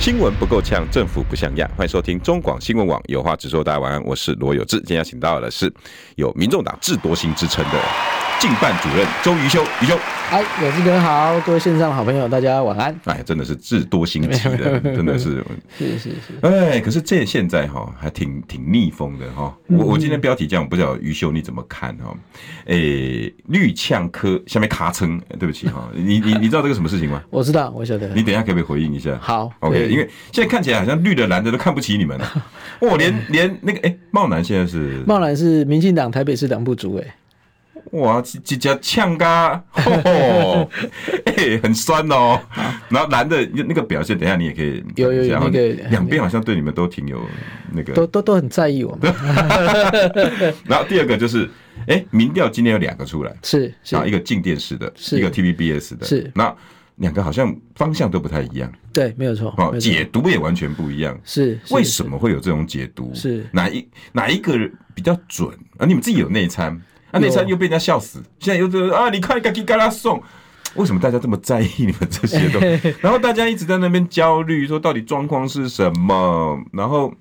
新闻不够呛，政府不像样。欢迎收听中广新闻网有话直说。大家晚安，我是罗有志。今天要请到的是有民众党智多星之称的竞办主任周瑜修，瑜修。哎，有志哥好，各位线上的好朋友，大家晚安。哎，真的是智多星级的，真的是。是是是。哎，可是这现在哈还挺挺逆风的哈。我我今天标题这样，不知道瑜修你怎么看哈？哎，绿呛科下面卡称，对不起哈，你你你知道这个什么事情吗？我知道，我晓得。你等一下可不可以回应一下？好，OK。因为现在看起来好像绿的蓝的都看不起你们了。哇，连连那个哎，茂南现在是茂南是民进党台北市党部主委。哇，这这呛嘎，哎，很酸哦。然后男的那个表现，等一下你也可以有有有那个两边好像对你们都挺有那个，都都都很在意我们。然后第二个就是，哎，民调今天有两个出来，是啊，一个静电式的，一个 TVBS 的，是那。两个好像方向都不太一样，对，没有错。哦，解读也完全不一样，是。为什么会有这种解读？是哪一哪一个比较准？啊，你们自己有内参，啊，内参又被人家笑死。现在又说啊，你看你赶紧跟他送，为什么大家这么在意你们这些东西？然后大家一直在那边焦虑，说到底状况是什么？然后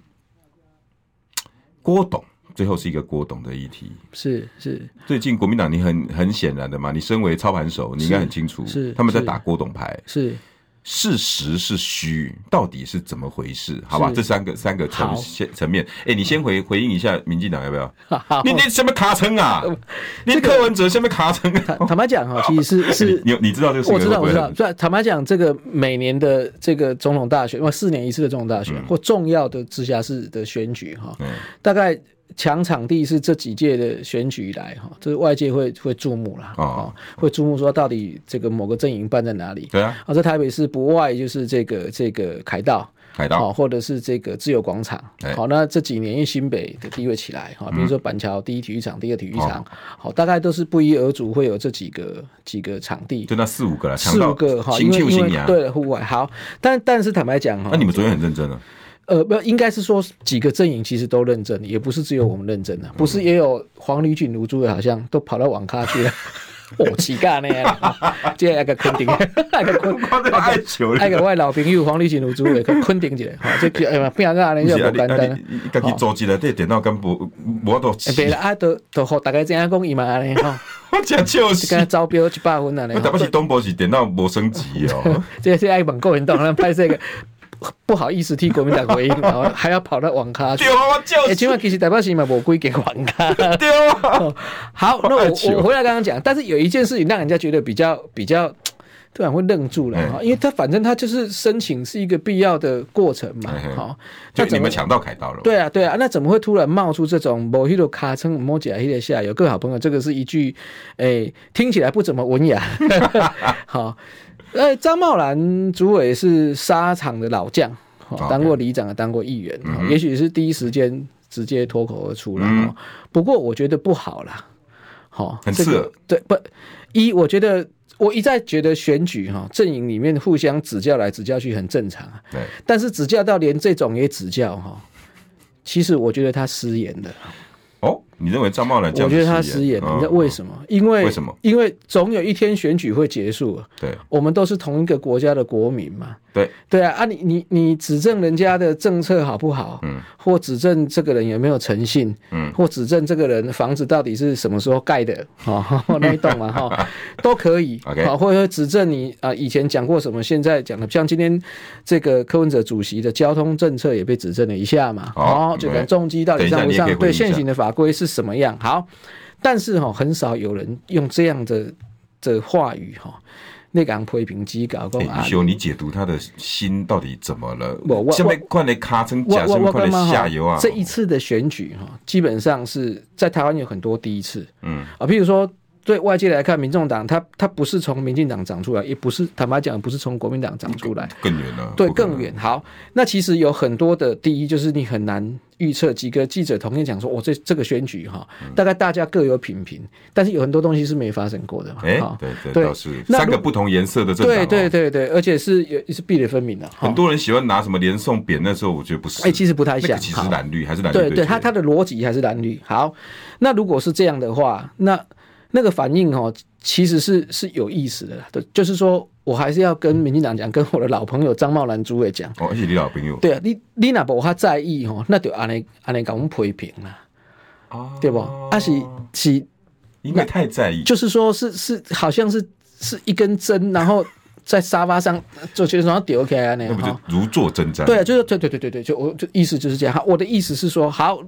郭董。最后是一个郭董的议题，是是。最近国民党，你很很显然的嘛，你身为操盘手，你应该很清楚，是他们在打郭董牌，是事实是虚，到底是怎么回事？好吧，这三个三个层层面，哎，你先回回应一下民进党要不要？你你什么卡称啊？你柯文哲什么卡称？坦白讲哈，其实是是，你你知道这个？我知道我知道。对，坦白讲，这个每年的这个总统大选，或四年一次的总统大选，或重要的直辖市的选举哈，大概。抢场地是这几届的选举以来哈，这是外界会会注目了啊，会注目说到底这个某个阵营办在哪里？对啊，啊，在台北市不外就是这个这个凯道，凯道，或者是这个自由广场。好，那这几年因为新北的地位起来哈，比如说板桥第一体育场、第二体育场，好，大概都是不一而足，会有这几个几个场地，就那四五个了，四五个哈，因为因为对户外好，但但是坦白讲哈，那你们昨天很认真啊。呃，不，应该是说几个阵营其实都认真，也不是只有我们认真的，不是也有黄吕锦如诸位好像都跑到网咖去了，哦，乞丐呢，这一个昆顶，那个昆，一个外老朋友黄吕锦如诸位去昆顶去了，哈，这哎呀，变个呢就不简单，自己做起来这电脑跟无无多，对了啊，都都好大概这样讲伊嘛安尼哈，我真笑死，跟招标一百分啊，特别是东部是电脑无升级哦，这这爱问国民党咱拍这个。不好意思替国民党回应，然后还要跑到网咖去。对啊，就是。今晚其实台北市嘛，我归给网咖。对啊。好，那我我回来刚刚讲，但是有一件事情让人家觉得比较比较突然会愣住了哈，因为他反正他就是申请是一个必要的过程嘛，好，就你们抢到凯道了。对啊，对啊，那怎么会突然冒出这种某一个卡称摸起来一下？有各位好朋友，这个是一句诶，听起来不怎么文雅。好。呃，张茂兰主委是沙场的老将，当过里长，也当过议员，也许是第一时间直接脱口而出了。不过我觉得不好啦，好，很刺。对，不一，我觉得我一再觉得选举哈阵营里面互相指教来指教去很正常啊。对，但是指教到连这种也指教哈，其实我觉得他失言了。哦。你认为张茂兰？我觉得他失言，你知道为什么？因为为什么？因为总有一天选举会结束。对，我们都是同一个国家的国民嘛。对对啊啊！你你你指证人家的政策好不好？嗯，或指证这个人有没有诚信？嗯，或指证这个人房子到底是什么时候盖的？哦，那一栋嘛哈，都可以。OK，好，或者指证你啊，以前讲过什么，现在讲的，像今天这个柯文哲主席的交通政策也被指证了一下嘛。哦，这个重机到底上不上？对现行的法规是什么样？好，但是哈，很少有人用这样的的话语哈，那个批评机搞过啊。修，你解读他的心到底怎么了？我我下面快来卡成假，下面快来下游啊！这一次的选举哈，基本上是在台湾有很多第一次，嗯啊，譬如说。对外界来看，民众党它它不是从民进党长出来，也不是坦白讲，不是从国民党长出来，更远了。对，更远。好，那其实有很多的第一，就是你很难预测。几个记者同样讲说，我、哦、这这个选举哈，大概大家各有品评，但是有很多东西是没发生过的嘛。哎、欸，对对，倒是三个不同颜色的政党，对对对对，而且是也是壁垒分明的。很多人喜欢拿什么连送扁，那时候我觉得不是。哎、欸，其实不太像，那个、其实蓝绿还是蓝绿。对对，他他的逻辑还是蓝绿。好，那如果是这样的话，那那个反应哦，其实是是有意思的。对，就是说我还是要跟民进党讲，跟我的老朋友张茂兰主委讲。哦，而且你老朋友。对啊，你你那不他在意哦，那就按呢按呢给我们批评啦。哦，对不？啊是是，应该太在意。就是说是是，好像是是一根针，然后在沙发上就觉得说丢开啊那样。那不就如坐针毡？对啊，就是对对对对对，就我就意思就是这样。好，我的意思是说好。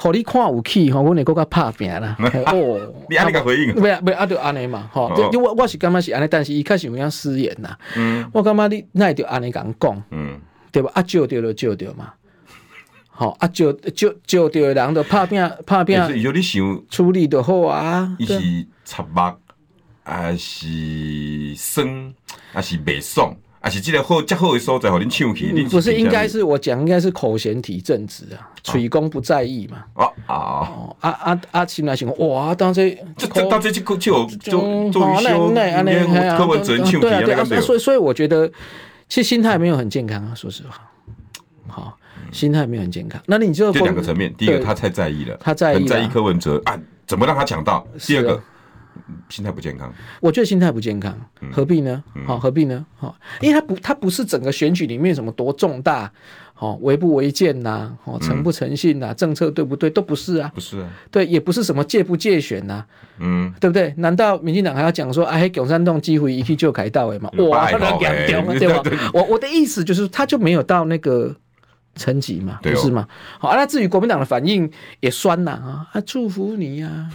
好，你看有气吼，阮会搁较拍拼啦。哦，你安尼甲回应？不要不要，啊，就 安尼嘛，吼。我我是感觉是安尼，但是伊确实有影失言啦。嗯。我感觉你那会就安尼咁讲，嗯，对吧？啊，招着就招着嘛。吼，啊，招招招着的人就拍拼拍拼。是，有你想处理就好啊。伊是插目，还是酸，还是袂爽？啊，是这个好，较好的所在，互恁唱起。嗯、不是，应该是我讲，应该是口嫌体正直啊，嘴公不在意嘛。哦哦，啊啊啊！心内想，哇，当这这当这这就就就就修，柯文哲唱起啊，对啊，所以所以我觉得，其实心态没有很健康啊，说实话。好，心态没有很健康。那你就这两个层面，第一个他太在意了，他在意很在意柯文哲啊，怎么让他抢到？第二个。心态不健康，我觉得心态不健康，何必呢？好、嗯，何必呢？好，因为他不，他不是整个选举里面什么多重大，好违不违建呐，好诚不诚信呐，政策对不对？都不是啊，不是啊，对，也不是什么借不借选呐，嗯，对不对？难道民进党还要讲说，哎，共产党机会一去就改到诶嘛？哇，他两两 对吧？我我的意思就是，他就没有到那个层级嘛，不是嘛？好，那至于国民党的反应也酸呐啊，啊，祝福你呀。啊，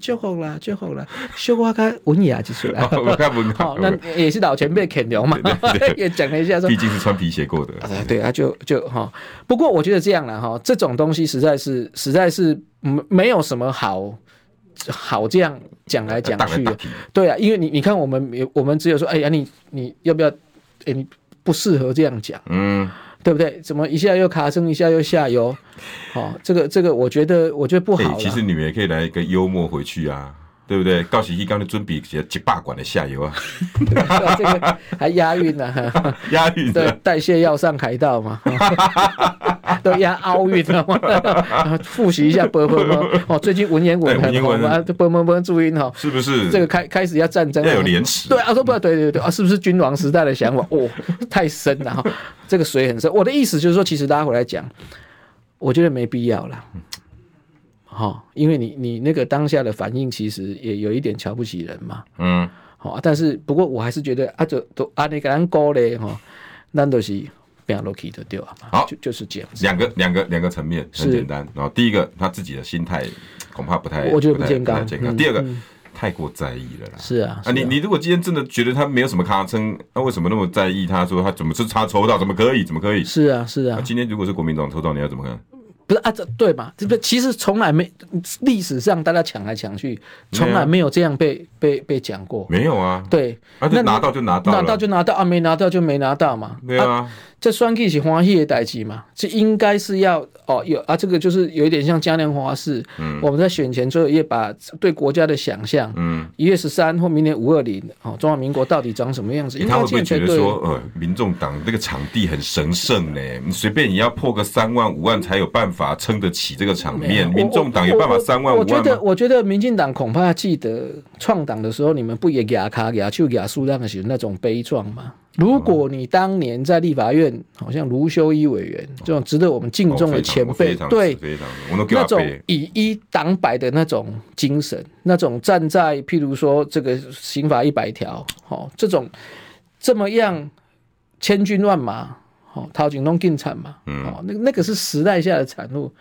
祝福啦，祝福啦，说话较文雅就是啦。好，那也是老前辈肯聊嘛，也讲了一下说，毕竟是穿皮鞋过的。对啊，就就哈。不过我觉得这样了哈，这种东西实在是实在是没没有什么好好这样讲来讲去的。对啊，因为你你看我们我们只有说，哎呀，你你要不要？哎，你不适合这样讲。嗯。对不对？怎么一下又卡升，一下又下游？哦，这个这个，我觉得我觉得不好。其实你们也可以来一个幽默回去啊，对不对？告喜一刚的尊比写几霸管的下游啊，这个还押韵呢，押韵。对，代谢要上海道嘛，都压奥运了嘛。复习一下，啵啵啵。哦，最近文言文很火嘛，啵啵啵注音哈，是不是？这个开开始要战争，要有廉耻。对啊，说不对对对啊，是不是君王时代的想法？哦，太深了哈。这个水很深，我的意思就是说，其实大家回来讲，我觉得没必要了，好，因为你你那个当下的反应，其实也有一点瞧不起人嘛，嗯，好，但是不过我还是觉得啊，就都啊那个人高嘞哈，那都是变落去的对吧？好，就就是这样子，两个两个两个层面很简单，然后第一个他自己的心态恐怕不太，我觉得不健康，健康。第二个。太过在意了啦！是啊，啊，你你如果今天真的觉得他没有什么卡称，那为什么那么在意？他说他怎么是他抽到，怎么可以？怎么可以？是啊，是啊。今天如果是国民党抽到，你要怎么看？不是啊，这对嘛？这不其实从来没历史上大家抢来抢去，从来没有这样被被被讲过。没有啊，对，那拿到就拿到，拿到就拿到啊，没拿到就没拿到嘛。对啊。这选举是欢喜的代际嘛？这应该是要哦，有啊，这个就是有一点像嘉年华式。嗯，我们在选前最后一页把对国家的想象，嗯，一月十三或明年五二零，哦，中华民国到底长什么样子？他会不会觉得说，呃，民众党这个场地很神圣呢？你随便你要破个三万五万才有办法撑得起这个场面。民众党有办法三万五万吗？我觉得，我觉得民进党恐怕记得创党的时候，你们不也牙卡牙就给苏让的时候那种悲壮吗？如果你当年在立法院，好像卢修一委员这种值得我们敬重的前辈，对，那种以一挡百的那种精神，那种站在譬如说这个刑法一百条，哦，这种这么样千军万马，哦，掏金龙进产嘛，哦，那那个是时代下的产物。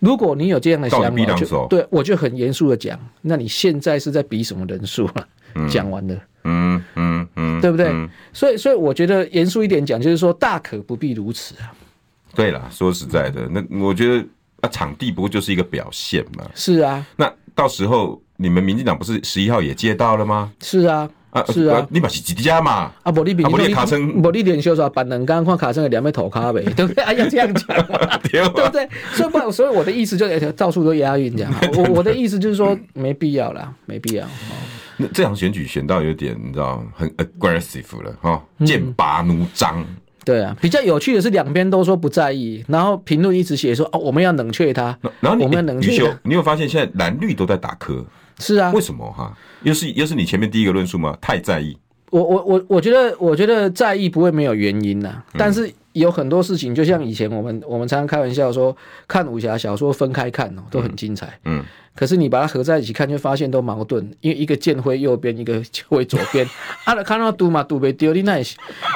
如果你有这样的想法，就对我就很严肃的讲，那你现在是在比什么人数啊？讲完了。嗯嗯嗯，对不对？嗯、所以所以我觉得严肃一点讲，就是说大可不必如此啊。对啦，说实在的，那我觉得啊，场地不过就是一个表现嘛。是啊，那到时候你们民进党不是十一号也接到了吗？是啊。啊，是啊，你嘛是几家嘛？啊，无你比，啊，无你卡称，无你连续说办两工，看卡称的两边头卡呗，对不对？哎呀，这样讲，对不对？所以不，所以我的意思就是到处都押韵这样。我我的意思就是说，没必要啦，没必要。那这场选举选到有点，你知道，很 aggressive 了哈，剑拔弩张。对啊，比较有趣的是，两边都说不在意，然后评论一直写说哦，我们要冷却他，然后你我们要冷却。你有发现现在蓝绿都在打磕？是啊，为什么哈？又是又是你前面第一个论述吗？太在意。我我我我觉得我觉得在意不会没有原因呐，但是有很多事情，就像以前我们我们常常开玩笑说，看武侠小说分开看哦，都很精彩。嗯，可是你把它合在一起看，就发现都矛盾，因为一个剑挥右边，一个挥左边，啊，看到赌嘛赌被丢的那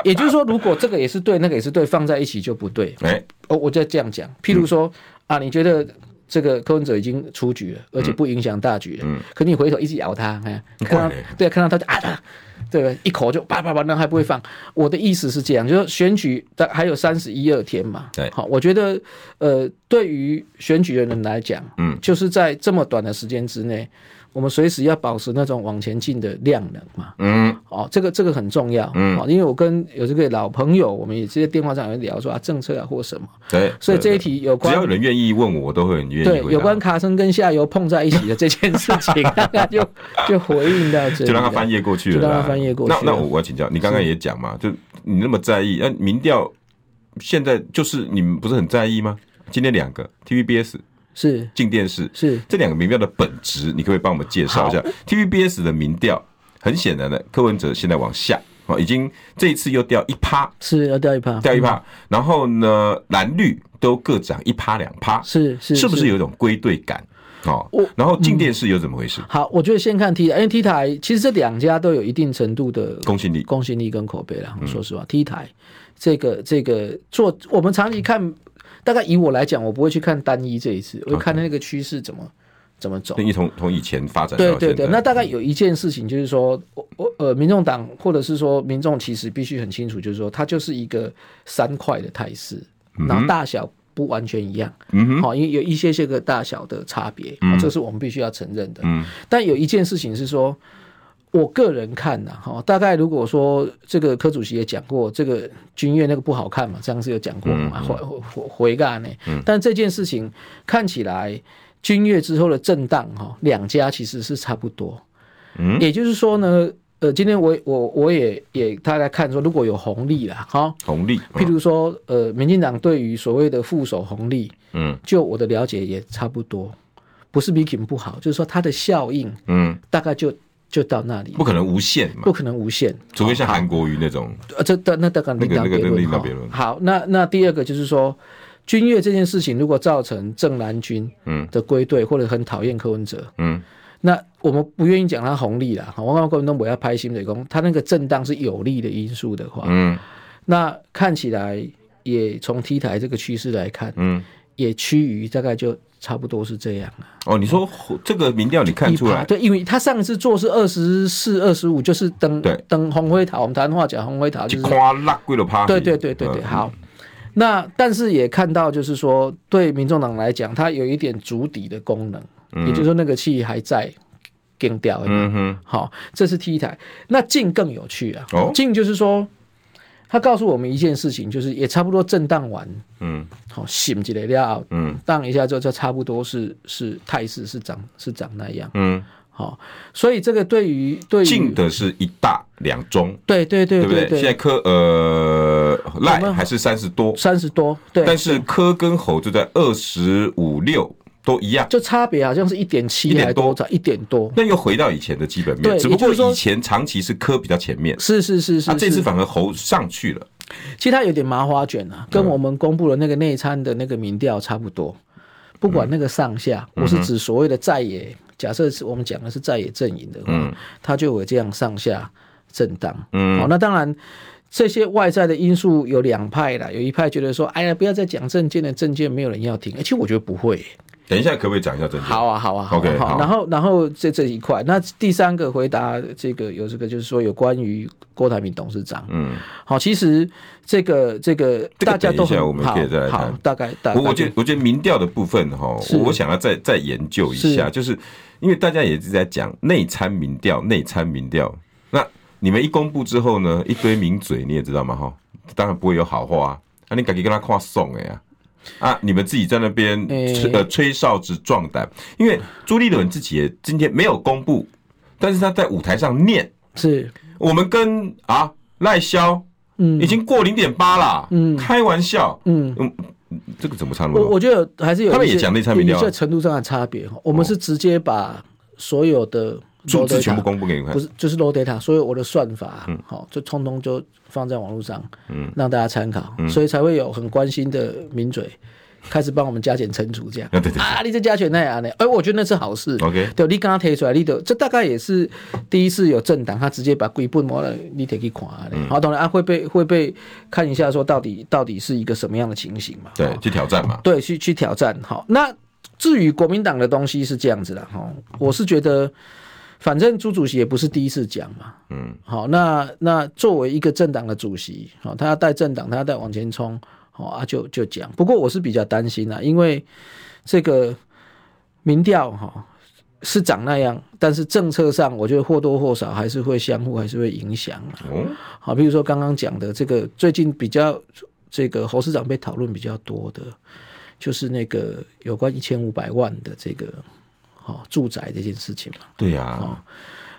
也就是说，如果这个也是对，那个也是对，放在一起就不对。哎，哦，我就这样讲。譬如说啊，你觉得这个柯文哲已经出局了，而且不影响大局了，嗯，可你回头一直咬他，看到对，看到他就啊。对，一口就叭叭叭，那还不会放。我的意思是这样，就是选举的还有三十一二天嘛。对，好，我觉得呃，对于选举的人来讲，嗯，就是在这么短的时间之内。我们随时要保持那种往前进的量能嘛，嗯，哦，这个这个很重要，嗯，因为我跟有这个老朋友，我们也直接电话上有聊说啊，政策啊或什么，对，所以这一题有关，只要有人愿意问我，我都会很愿意。对，有关卡森跟下游碰在一起的这件事情，大 概就就回应到这，就让他翻页过去了，就让他翻页过去。那那我我要请教，你刚刚也讲嘛，就你那么在意，那民调现在就是你们不是很在意吗？今天两个 TVBS。是进电视是这两个民调的本质，你可不可以帮我们介绍一下？TVBS 的民调很显然的，柯文哲现在往下啊，已经这一次又掉一趴，是要掉一趴，掉一趴。然后呢，蓝绿都各涨一趴两趴，是是，是不是有一种归队感？哦，然后进电视又怎么回事？好，我觉得先看 T 台，因为 T 台其实这两家都有一定程度的公信力、公信力跟口碑啦。说实话，T 台这个这个做我们长期看。大概以我来讲，我不会去看单一这一次，我会看那个趋势怎么怎么走。你从从以前发展，对对对。那大概有一件事情就是说，我我呃，民众党或者是说民众其实必须很清楚，就是说它就是一个三块的态势，然后大小不完全一样，嗯好，因为有一些些个大小的差别，这是我们必须要承认的。嗯，但有一件事情是说。我个人看呐，哈，大概如果说这个柯主席也讲过，这个君悦那个不好看嘛，这样子有讲过嘛，回回回干呢。但这件事情看起来，君悦之后的震荡哈，两家其实是差不多。嗯，也就是说呢，呃，今天我我我也也大概看说，如果有红利了哈，红利，譬如说呃，民进党对于所谓的副手红利，嗯，就我的了解也差不多，不是比 Kim 不好，就是说它的效应，嗯，大概就。就到那里，不可能无限嘛，不可能无限，除非像韩国瑜那种。呃，这那那当然另当别论。好，那那第二个就是说，君悦这件事情如果造成正蓝军嗯的归队，或者很讨厌柯文哲嗯，那我们不愿意讲他红利了。我刚刚郭文东我要拍新水工，他那个震荡是有利的因素的话，嗯，那看起来也从 T 台这个趋势来看，嗯，也趋于大概就。差不多是这样啊。哦，你说这个民调你看出来？对，因为他上一次做是二十四、二十五，就是等等红灰塔。我们台湾话讲红灰塔就是夸辣贵了趴。对对对对对，好。那但是也看到，就是说对民众党来讲，它有一点足底的功能，也就是说那个气还在更掉。嗯哼，好，这是 T 台。那镜更有趣啊，镜就是说。他告诉我们一件事情，就是也差不多震荡完，嗯，好醒起来了，嗯，荡一下之后就差不多是是态势是长是长那样，嗯，好，所以这个对于对于进的是一大两中，对对对对对，现在科呃赖还是三十多。三十多，对，但是科跟猴就在二十五六。都一样，就差别好像是一点七一点多少，一点多。那又回到以前的基本面，只不过以前长期是科比较前面，是是是是，那这次反而猴上去了。其实它有点麻花卷啊，跟我们公布的那个内参的那个民调差不多。不管那个上下，我是指所谓的在野，假设是我们讲的是在野阵营的话，它就有这样上下震荡。嗯，好，那当然这些外在的因素有两派啦，有一派觉得说，哎呀，不要再讲政见的政见没有人要听。其实我觉得不会。等一下可不可以讲一下证件？好啊，好啊，好啊。OK，好。然后，然后这这一块，那第三个回答这个有这个就是说有关于郭台铭董事长。嗯，好，其实这个这个大家都很我们可以再来谈。大概，大概。我觉得我觉得民调的部分哈，我想要再再研究一下，就是因为大家也是在讲内参民调，内参民调。那你们一公布之后呢，一堆名嘴你也知道嘛？哈，当然不会有好话啊。那你赶紧跟他跨送哎呀！啊！你们自己在那边吹呃吹哨子壮胆，因为朱立伦自己也今天没有公布，但是他在舞台上念，是。我们跟啊赖萧嗯。已经过零点八了，嗯，开玩笑，嗯。嗯，这个怎么差那么多？我我觉得还是有他们也讲内参民调，在程度上的差别哈。我们是直接把所有的数字全部公布给你看，不是就是 low data，所以我的算法，嗯，好，就通通就。放在网络上，嗯，让大家参考，嗯，所以才会有很关心的名嘴开始帮我们加减乘除，这样，啊，对对，对啊，你这加权那样呢？哎，我觉得那是好事，OK，对，你刚刚提出来，你的这大概也是第一次有政党他直接把鬼本摸了，你得去看，嗯，好，当然啊会被会被看一下，说到底到底是一个什么样的情形嘛？对，去挑战嘛？对，去去挑战。好，那至于国民党的东西是这样子的哈，我是觉得。反正朱主席也不是第一次讲嘛，嗯，好，那那作为一个政党的主席，好，他要带政党，他要带往前冲，好啊，就就讲。不过我是比较担心啊，因为这个民调哈是长那样，但是政策上我觉得或多或少还是会相互还是会影响啊。好，比如说刚刚讲的这个最近比较这个侯市长被讨论比较多的，就是那个有关一千五百万的这个。哦，住宅这件事情嘛，对呀、啊。哦，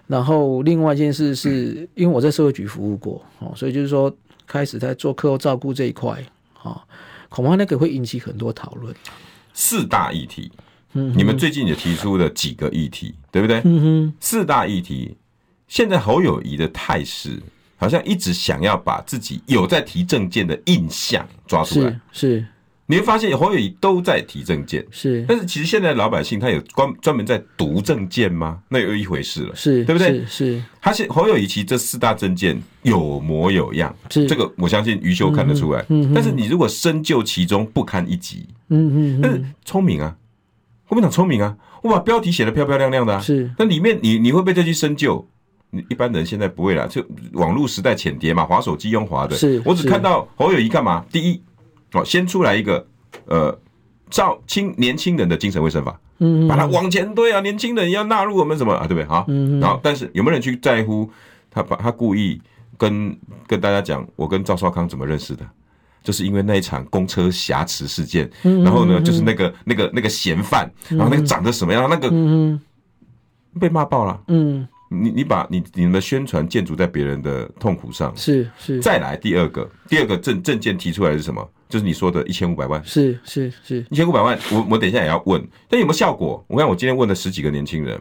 然后另外一件事是因为我在社会局服务过，哦，所以就是说开始在做课后照顾这一块，哦，恐怕那个会引起很多讨论。四大议题，嗯，你们最近也提出了几个议题，对不对？嗯哼，四大议题，现在侯友宜的态势好像一直想要把自己有在提政见的印象抓出来，是。是你会发现侯友谊都在提证件，是，但是其实现在老百姓他有专专门在读证件吗？那有一回事了，是对不对？是，是他现侯友谊其实这四大证件有模有样，是这个我相信余修看得出来。嗯，但是你如果深究其中，不堪一击。嗯嗯，但是聪明啊，国民党聪明啊，我把标题写得漂漂亮亮的啊，是，那里面你你会不会再去深究？你一般人现在不会啦，就网络时代浅碟嘛，滑手机用滑的。是，我只看到侯友谊干嘛？第一。哦，先出来一个，呃，照青年轻人的精神卫生法，嗯，把它往前推啊，年轻人要纳入我们什么啊，对不对？好，嗯，然后但是有没有人去在乎他把他故意跟跟大家讲，我跟赵少康怎么认识的？就是因为那一场公车挟持事件，然后呢，就是那个那个那个嫌犯，然后那个长得什么样，那个被骂爆了，嗯。你你把你你们的宣传建筑在别人的痛苦上，是是。再来第二个，第二个证证件提出来是什么？就是你说的一千五百万，是是是，一千五百万。我我等一下也要问，但有没有效果？我看我今天问了十几个年轻人，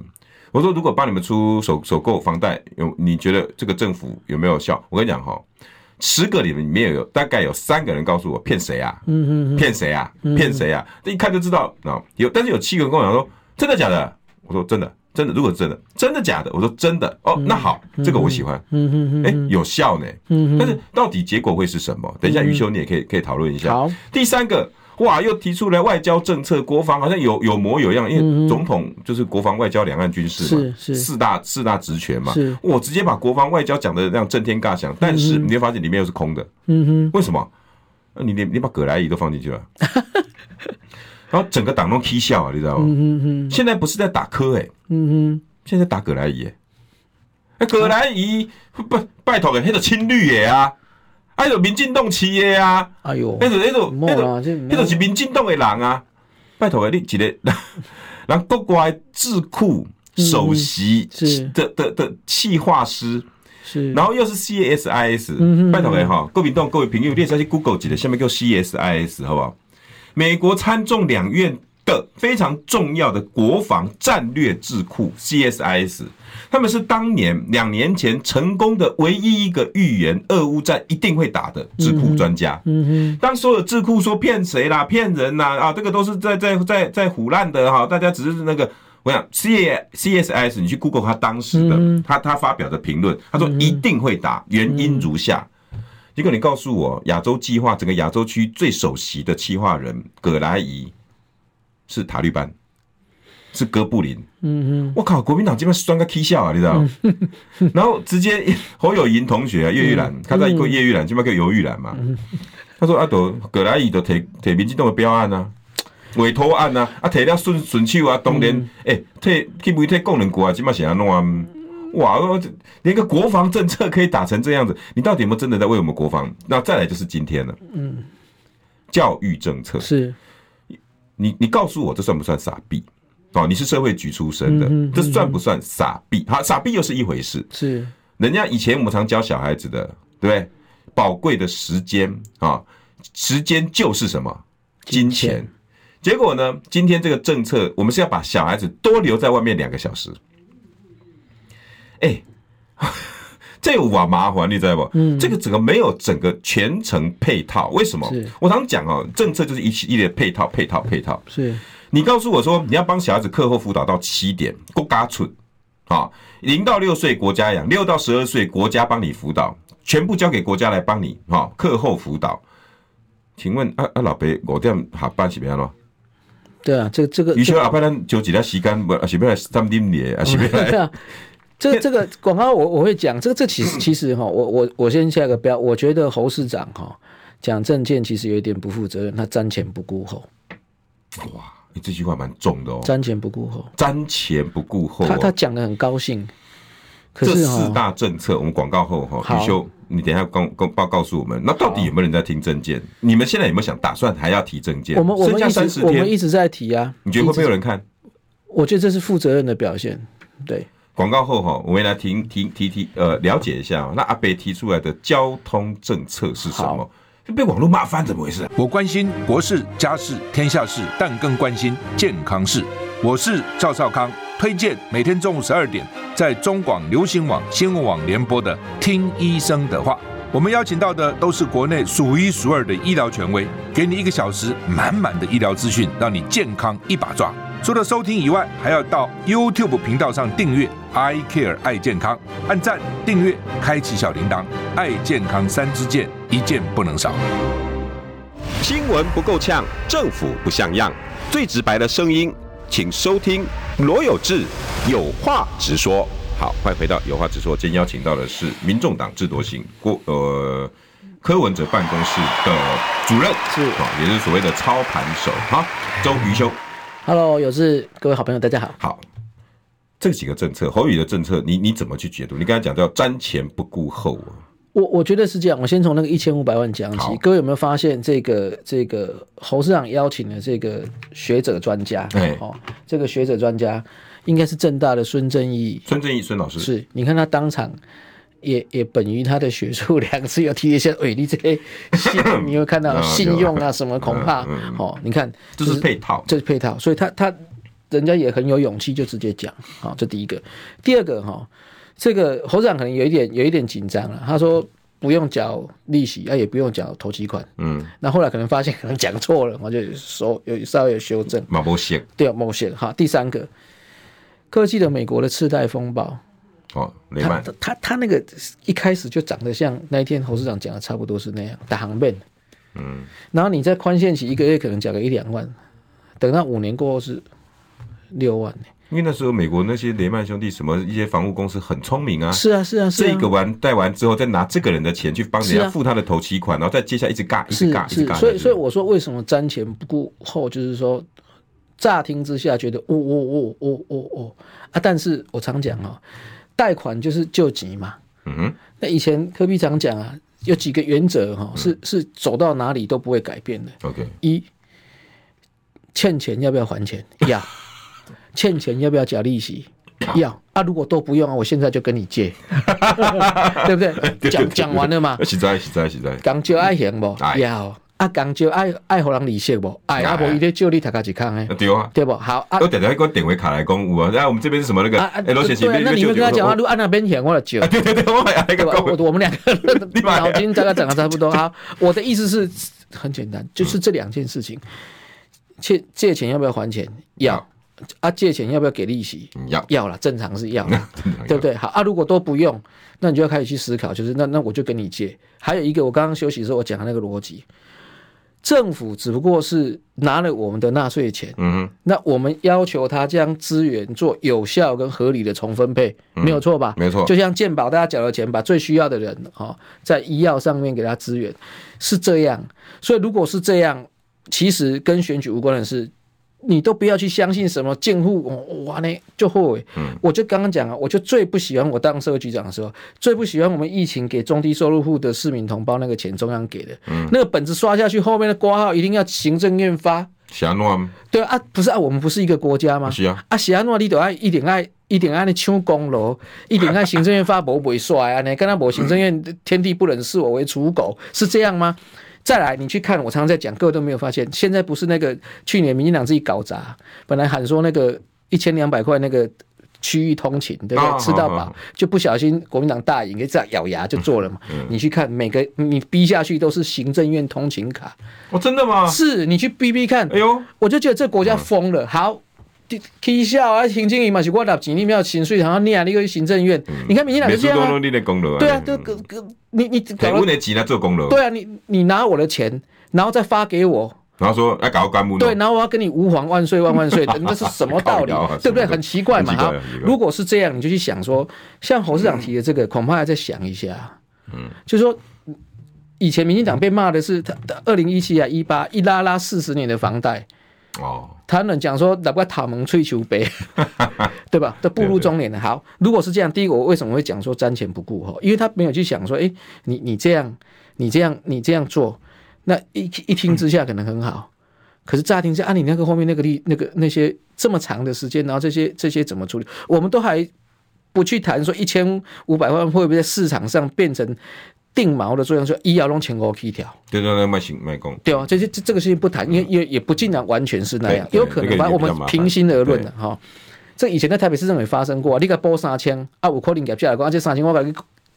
我说如果帮你们出首首购房贷，有你觉得这个政府有没有效？我跟你讲哈，十个里面里面有大概有三个人告诉我骗谁啊？嗯嗯，骗谁啊？骗谁啊？这一看就知道啊，有，但是有七个人跟我讲说真的假的？我说真的。真的，如果真的，真的假的？我说真的。哦，那好，这个我喜欢，嗯嗯嗯，哎，有效呢，嗯，但是到底结果会是什么？等一下，余修你也可以可以讨论一下。好，第三个，哇，又提出来外交政策、国防，好像有有模有样，因为总统就是国防、外交、两岸、军事嘛，是是。四大四大职权嘛，是，我直接把国防、外交讲的那样震天尬响，但是你会发现里面又是空的，嗯哼，为什么？你你你把葛莱仪都放进去了。然后整个党都踢笑啊，你知道吗？现在不是在打柯诶，嗯哼，现在打葛莱仪诶，哎，葛莱仪不拜托诶，那个青绿诶啊，还有民进党企业啊，哎呦，那个那个那个那个是民进党的人啊，拜托诶，你一个 人国外智库首席的的的企划师，是，然后又是 CSIS，拜托诶哈，国民党各位朋友，你再去 Google 几个，下面叫 CSIS，好不好？美国参众两院的非常重要的国防战略智库 CSIS，他们是当年两年前成功的唯一一个预言俄乌战一定会打的智库专家。嗯哼，当所有智库说骗谁啦、骗人啦啊，这个都是在在在在唬烂的哈，大家只是那个，我想 CSIS，你去 Google 他当时的他他发表的评论，他说一定会打，原因如下。结果你告诉我，亚洲计划整个亚洲区最首席的企划人葛莱仪是塔利班，是哥布林。嗯嗯，我靠，国民党这边酸个 K 笑啊，你知道？然后直接侯友宜同学啊，叶玉兰，他在一个叶玉兰，这边叫游玉兰嘛。他说：“阿朵葛莱伊都提提民进党的标案啊，委托案啊，啊提了顺顺手啊，当年诶，提去不提功能国啊，基本上弄啊，哇，连个国防政策可以打成这样子，你到底有没有真的在为我们国防？那再来就是今天了，嗯，教育政策是，你你告诉我这算不算傻逼？哦，你是社会局出身的，这算不算傻逼？好，傻逼又是一回事，是，人家以前我们常教小孩子的，对不对？宝贵的时间啊，时间就是什么金钱？结果呢？今天这个政策，我们是要把小孩子多留在外面两个小时。哎，这有瓦麻烦，你知道不？嗯，这个整个没有整个全程配套，为什么？我常讲哦，政策就是一系列配套、配套、配套。是你告诉我说，你要帮小孩子课后辅导到七点，国家出啊，零到六岁国家养，六到十二岁国家帮你辅导。全部交给国家来帮你哈，课后辅导。请问啊啊，老伯，我这样下班是怎样咯？对啊，这这个。于是阿伯咱就几条时间，不是不是三点年，是不是？这个这个广告我我会讲，这个这其实其实哈，我我我先下个标，我觉得侯市长哈讲政见其实有一点不负责任，他瞻前不顾后。哇，你这句话蛮重的哦。瞻前不顾后，瞻前不顾后。他他讲的很高兴。可是这四大政策，我们广告后哈，宇修，你等一下告告报告诉我们，那到底有没有人在听政见？你们现在有没有想打算还要提政见？我们我们一直我们一直在提啊。你觉得会不会有人看？我觉得这是负责任的表现。对，广告后哈，我们来提提提提呃了解一下，那阿北提出来的交通政策是什么？被网络骂翻怎么回事？我关心国事、家事、天下事，但更关心健康事。我是赵少康。推荐每天中午十二点在中广流行网、新闻网联播的《听医生的话》，我们邀请到的都是国内数一数二的医疗权威，给你一个小时满满的医疗资讯，让你健康一把抓。除了收听以外，还要到 YouTube 频道上订阅 “I Care 爱健康”，按赞、订阅、开启小铃铛，爱健康三支箭，一件不能少。新闻不够呛，政府不像样，最直白的声音。请收听罗有志有话直说。好，欢迎回到有话直说。今天邀请到的是民众党智多星郭呃柯文哲办公室的主任，是啊，也是所谓的操盘手。哈，周瑜修。Hello，有志，各位好朋友，大家好。好，这几个政策，侯宇的政策，你你怎么去解读？你刚才讲叫瞻前不顾后啊。我我觉得是这样，我先从那个一千五百万讲起。各位有没有发现，这个这个侯市长邀请的这个学者专家？对哦，这个学者专家应该是正大的孙正义。孙正义，孙老师是，你看他当场也也本于他的学术两个字，有提一些伪力这些信，你会看到 信用啊什么，恐怕哦，你看这是配套，这是配套，所以他他人家也很有勇气，就直接讲。好，这第一个，第二个哈。这个侯市长可能有一点有一点紧张了，他说不用缴利息，啊也不用缴投期款，嗯，那后来可能发现可能讲错了，我就说有稍微有修正，马某险，对，某险哈。第三个，科技的美国的次贷风暴，哦，雷曼，他他他那个一开始就长得像那一天侯市长讲的差不多是那样，打航便，嗯，然后你在宽限期一个月可能缴个一两万，等到五年过后是六万。因为那时候美国那些雷曼兄弟什么一些房屋公司很聪明啊，是啊是啊，是啊，这个完贷完之后再拿这个人的钱去帮人家付他的头期款，啊、然后再接下来一直尬一直尬一直尬，所以所以我说为什么瞻前不顾后，就是说乍听之下觉得哦哦哦哦哦哦啊，但是我常讲啊，贷款就是救急嘛，嗯哼，那以前柯 P 常讲啊，有几个原则哈，是是走到哪里都不会改变的，OK，一欠钱要不要还钱？要。欠钱要不要缴利息？要啊！如果都不用啊，我现在就跟你借，对不对？讲讲完了吗？实在实在实在，讲就爱行不？要啊！讲就爱爱互人利息不？哎，啊不，伊咧借你头家一空诶，对啊，对不？好啊！我等下个电话卡来讲，有啊！哎，我们这边是什么那个？哎，罗先生，那你们跟他讲啊，如果按那边钱，我就借。对对对，我还那个，我我们两个 脑筋大概讲的差不多啊。我的意思是很简单，就是这两件事情，借借钱要不要还钱？要。啊，借钱要不要给利息？要要了，正常是 要，对不对？好啊，如果都不用，那你就要开始去思考，就是那那我就跟你借。还有一个，我刚刚休息的时候我讲的那个逻辑，政府只不过是拿了我们的纳税钱，嗯哼，那我们要求他将资源做有效跟合理的重分配，没有错吧？没错，就像健保，大家缴了钱，把最需要的人哈，在医药上面给他资源，是这样。所以如果是这样，其实跟选举无关的是。你都不要去相信什么建户，哇呢就后悔。嗯，我就刚刚讲啊，我就最不喜欢我当社会局长的时候，最不喜欢我们疫情给中低收入户的市民同胞那个钱中央给的，嗯，那个本子刷下去后面的挂号一定要行政院发。霞诺对啊，不是啊，我们不是一个国家吗？是啊，啊霞诺你都爱一点爱一定爱那抢功劳，一定爱行政院发不会帅啊？你跟他我行政院天地不仁，视我为刍狗，是这样吗？再来，你去看，我常常在讲，各位都没有发现，现在不是那个去年民进党自己搞砸，本来喊说那个一千两百块那个区域通勤，对不对？哦、吃到饱，哦、就不小心国民党大赢，这样咬牙就做了嘛。嗯、你去看每个你逼下去都是行政院通勤卡，哦，真的吗？是，你去逼逼看，哎呦，我就觉得这国家疯了。好。踢笑啊！行政院嘛是我拿钱，你没有薪水，然后你啊，你个行政院，你看民进党是这样啊？对啊，这个个你你搞了的钱来做功劳。对啊，你你拿我的钱，然后再发给我，然后说要搞干部。对，然后我要跟你吾皇万岁万万岁的，那是什么道理？对不对？很奇怪嘛。好，如果是这样，你就去想说，像侯市长提的这个，恐怕要再想一下。嗯，就是说，以前民进党被骂的是他二零一七啊一八一拉拉四十年的房贷。哦，他们讲说哪个塔蒙吹球杯，对吧？都步入中年了。好，如果是这样，第一个我为什么会讲说瞻前不顾后？因为他没有去想说，哎、欸，你你这样，你这样，你这样做，那一一听之下可能很好，可是乍听之下，啊，你那个后面那个力那个那些这么长的时间，然后这些这些怎么处理？我们都还不去谈说一千五百万会不会在市场上变成。定锚的作用是医药用前后起跳，对对对，卖行卖工，对啊，这些这这个事情不谈，因为也也不尽然完全是那样，有可能反正。我们平心而论的哈，这以前在台北市政府发生过，你给拨三千啊，五块零给下来，而且三千我把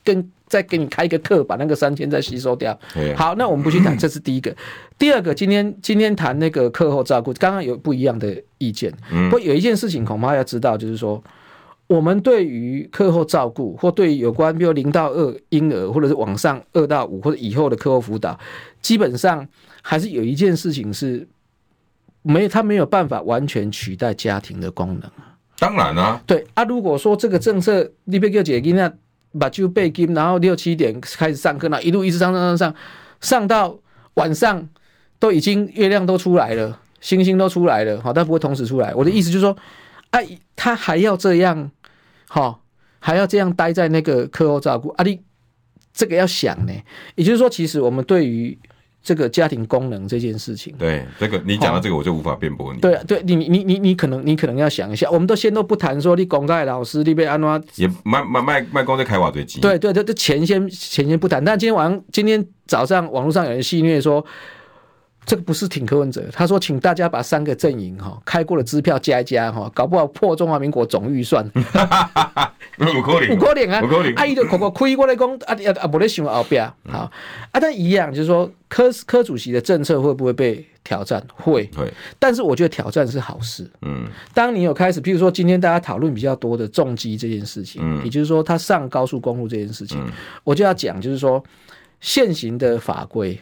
跟再给你开一个课，把那个三千再吸收掉。好，那我们不去谈，这是第一个。第二个，今天今天谈那个课后照顾，刚刚有不一样的意见，不过有一件事情恐怕要知道，就是说。我们对于课后照顾，或对于有关，比如零到二婴儿，或者是往上二到五或者以后的课后辅导，基本上还是有一件事情是没，他没有办法完全取代家庭的功能。当然啊，对啊，如果说这个政策你别叫姐姐那把就背金，然后六七点开始上课，那一路一直上上上上上到晚上，都已经月亮都出来了，星星都出来了，好，但不会同时出来。我的意思就是说，哎、啊，他还要这样。好，还要这样待在那个课后照顾啊？你这个要想呢，也就是说，其实我们对于这个家庭功能这件事情，对这个你讲到这个，我就无法辩驳你。对啊，对你，你，你，你可能，你可能要想一下。我们都先都不谈说你公开老师你被安怎也卖卖卖卖公在开挖掘机。对对对，这钱先钱先不谈。但今天晚上，今天早上网络上有人戏谑说。这个不是挺柯文哲，他说，请大家把三个阵营哈开过的支票加一加哈，搞不好破中华民国总预算。五可能，五可能啊，五可能。阿姨就口口亏过来讲，啊啊啊，不得想后边好啊，但一样就是说，柯柯主席的政策会不会被挑战？会，会。但是我觉得挑战是好事。嗯。当你有开始，譬如说今天大家讨论比较多的重机这件事情，嗯，也就是说他上高速公路这件事情，我就要讲，就是说现行的法规。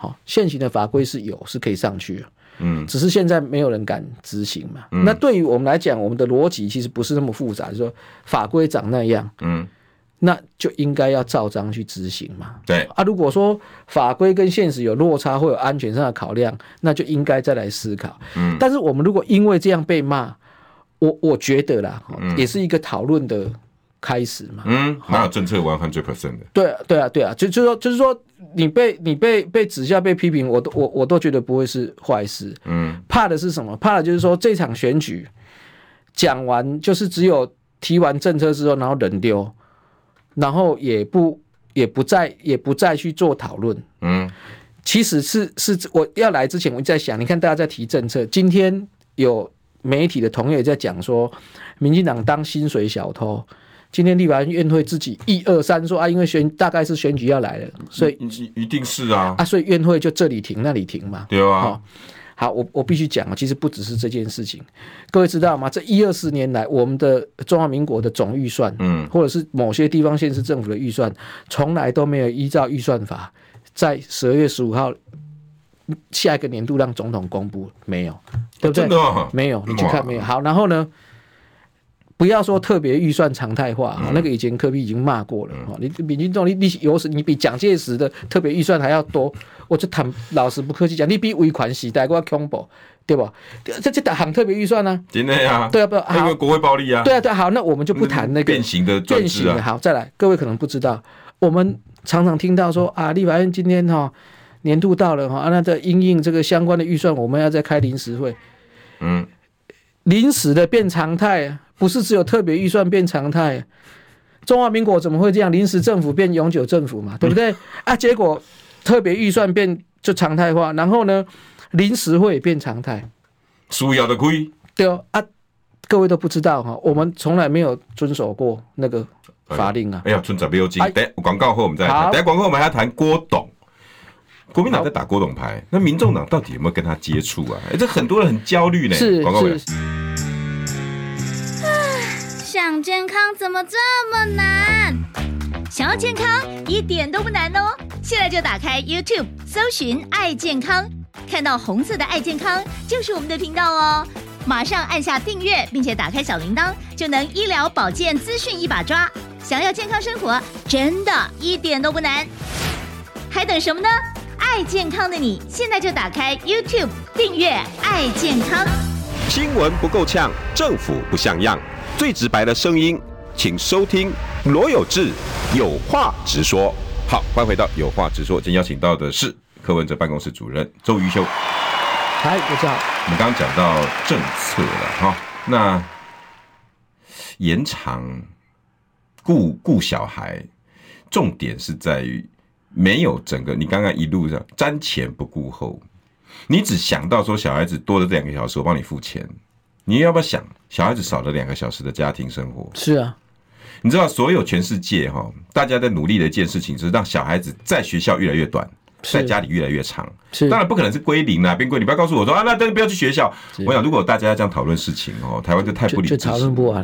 好，现行的法规是有，是可以上去的，嗯，只是现在没有人敢执行嘛。嗯、那对于我们来讲，我们的逻辑其实不是那么复杂，就是说法规长那样，嗯，那就应该要照章去执行嘛。对。啊，如果说法规跟现实有落差，会有安全上的考量，那就应该再来思考。嗯，但是我们如果因为这样被骂，我我觉得啦，嗯、也是一个讨论的开始嘛。嗯，哪有政策完全100%的？对啊，对啊，对啊，就就是说，就是说。你被你被被指下被批评，我都我我都觉得不会是坏事。嗯，怕的是什么？怕的就是说这场选举讲完，就是只有提完政策之后，然后人丢，然后也不也不再也不再去做讨论。嗯，其实是是我要来之前我在想，你看大家在提政策，今天有媒体的同业在讲说，民进党当薪水小偷。今天立法院院会自己一二三说啊，因为选大概是选举要来了，所以一一定是啊啊，所以院会就这里停那里停嘛。对啊。哦、好，我我必须讲啊，其实不只是这件事情，各位知道吗？这一二十年来，我们的中华民国的总预算，嗯，或者是某些地方县市政府的预算，从来都没有依照预算法，在十二月十五号下一个年度让总统公布，没有，对不对？哦、没有，你去看没有？好，然后呢？不要说特别预算常态化，嗯、那个以前科比已经骂过了。嗯、你比民众你你有时你比蒋介石的特别预算还要多，我就坦老实不客气讲，你比尾款时代还要恐怖，对吧？这这行特别预算呢？真的呀？对啊，不，因为国会暴力啊。对啊，对，好，那我们就不谈那个变形的变形的。好，再来，各位可能不知道，我们常常听到说啊，立法院今天哈年度到了哈，那在因应这个相关的预算，我们要再开临时会。嗯，临时的变常态。不是只有特别预算变常态，中华民国怎么会这样？临时政府变永久政府嘛，对不对？啊，结果特别预算变就常态化，然后呢，临时会变常态，输要的亏。对哦，啊，各位都不知道哈，我们从来没有遵守过那个法令啊。哎呀，村长不要紧，等广告后我们再谈。等广告后我们还要谈郭董，国民党在打郭董牌，那民众党到底有没有跟他接触啊？哎，这很多人很焦虑呢。是广告是。想健康怎么这么难？想要健康一点都不难哦！现在就打开 YouTube，搜寻“爱健康”，看到红色的“爱健康”就是我们的频道哦。马上按下订阅，并且打开小铃铛，就能医疗保健资讯一把抓。想要健康生活，真的一点都不难，还等什么呢？爱健康的你，现在就打开 YouTube 订阅“爱健康”。新闻不够呛，政府不像样。最直白的声音，请收听罗有志有话直说。好，欢迎回到有话直说。今天邀请到的是柯文哲办公室主任周瑜修。嗨，大家好。我们刚刚讲到政策了哈，那延长顾顾小孩，重点是在于没有整个你刚刚一路上瞻前不顾后，你只想到说小孩子多了这两个小时，我帮你付钱。你要不要想，小孩子少了两个小时的家庭生活？是啊，你知道，所有全世界哈，大家在努力的一件事情，是让小孩子在学校越来越短，在家里越来越长。是，当然不可能是归零啊，变归零。你不要告诉我说啊，那都不要去学校。我想，如果大家要这样讨论事情哦，台湾就太不理智，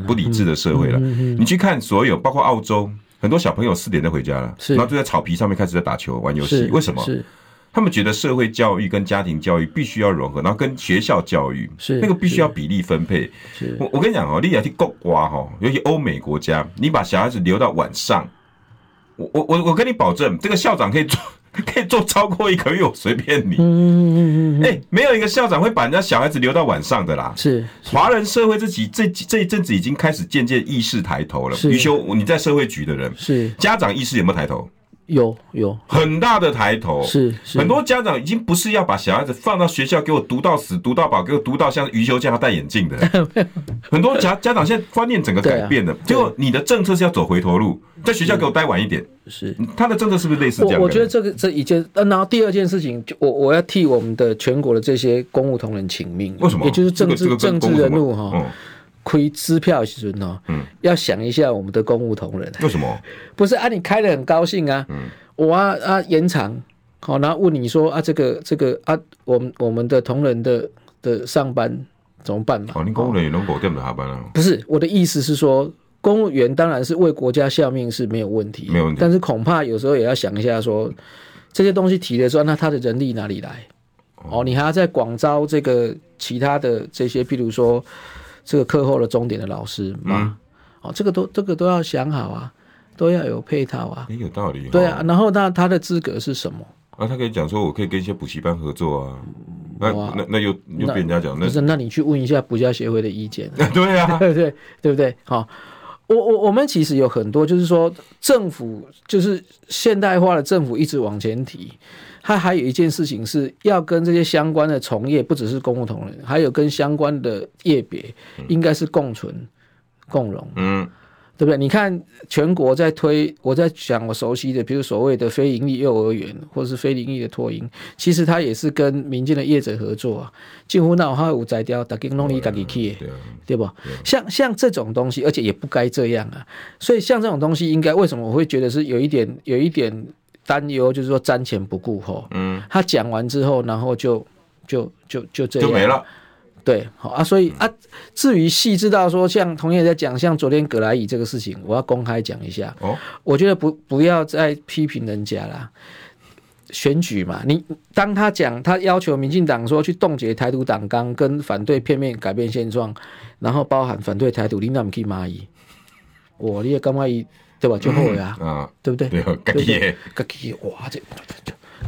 不理智的社会了。你去看所有，包括澳洲，很多小朋友四点就回家了，然后就在草皮上面开始在打球、玩游戏。为什么？他们觉得社会教育跟家庭教育必须要融合，然后跟学校教育是那个必须要比例分配。是我我跟你讲哦，你要去国瓜哈，尤其欧美国家，你把小孩子留到晚上，我我我我跟你保证，这个校长可以做可以做超过一个月，我随便你。嗯嗯嗯哎，没有一个校长会把人家小孩子留到晚上的啦。是华人社会这几这这一阵子已经开始渐渐意识抬头了。余修，你在社会局的人，是家长意识有没有抬头？有有。很大的抬头，是，是。很多家长已经不是要把小孩子放到学校给我读到死读到饱，给我读到像余修这样戴眼镜的，很多家家长现在观念整个改变了，啊、结果你的政策是要走回头路，在学校给我待晚一点，是他的政策是不是类似这样？我觉得这个这一件，然后第二件事情，就我我要替我们的全国的这些公务同仁请命，为什么？也就是政治、政治人物哈。亏支票的时候，嗯，要想一下我们的公务同仁。为什么？不是啊，你开的很高兴啊，嗯，我啊啊延长，好，然后问你说啊，这个这个啊，我们我们的同仁的的上班怎么办嘛？哦，你公务人员能保证的下班啊？不是，我的意思是说，公务员当然是为国家效命是没有问题，没有问题，但是恐怕有时候也要想一下说，这些东西提的时候，那他的人力哪里来？哦，你还要在广招这个其他的这些，譬如说。这个课后的钟点的老师吗？嗯、哦，这个都这个都要想好啊，都要有配套啊。也有道理。对啊，然后那他的资格是什么？啊，他可以讲说，我可以跟一些补习班合作啊。那那那又又被人家讲，那，那不是？那你去问一下补教协会的意见。对啊，对对对不对？好、哦，我我我们其实有很多，就是说政府就是现代化的政府一直往前提。他还有一件事情是要跟这些相关的从业，不只是公务同仁，还有跟相关的业别，应该是共存共荣，嗯，对不对？你看全国在推，我在讲我熟悉的，比如所谓的非营利幼儿园，或是非营利的托婴，其实他也是跟民间的业者合作啊。近乎那还有摘掉，大家弄你自己去，对不？像像这种东西，而且也不该这样啊。所以像这种东西，应该为什么我会觉得是有一点，有一点。担忧就是说瞻前不顾后，嗯，他讲完之后，然后就就就就这样。就没了，对，好啊，所以啊，至于细致到说，像同学在讲，像昨天葛莱仪这个事情，我要公开讲一下，哦，我觉得不不要再批评人家啦，选举嘛，你当他讲他要求民进党说去冻结台独党纲跟反对片面改变现状，然后包含反对台独，你那么可以骂伊？我你也干嘛伊对吧？就后悔啊，啊，对不对？对，自己自己哇，这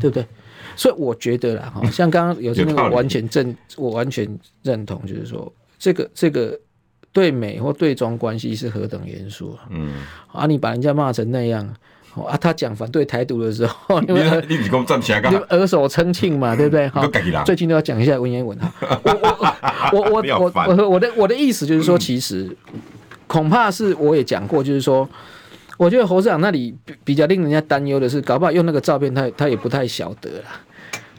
对不对？所以我觉得啦，哈，像刚刚有些那个完全正，我完全认同，就是说这个这个对美或对中关系是何等严肃啊！嗯，啊，你把人家骂成那样，啊，他讲反对台独的时候，你们你你给我站起来干嘛？耳手称庆嘛，对不对？哈，最近都要讲一下文言文 哈。我我我我我我的我的意思就是说，其实恐怕是我也讲过，就是说，我觉得侯市长那里比比较令人家担忧的是，搞不好用那个照片，他他也不太晓得啦。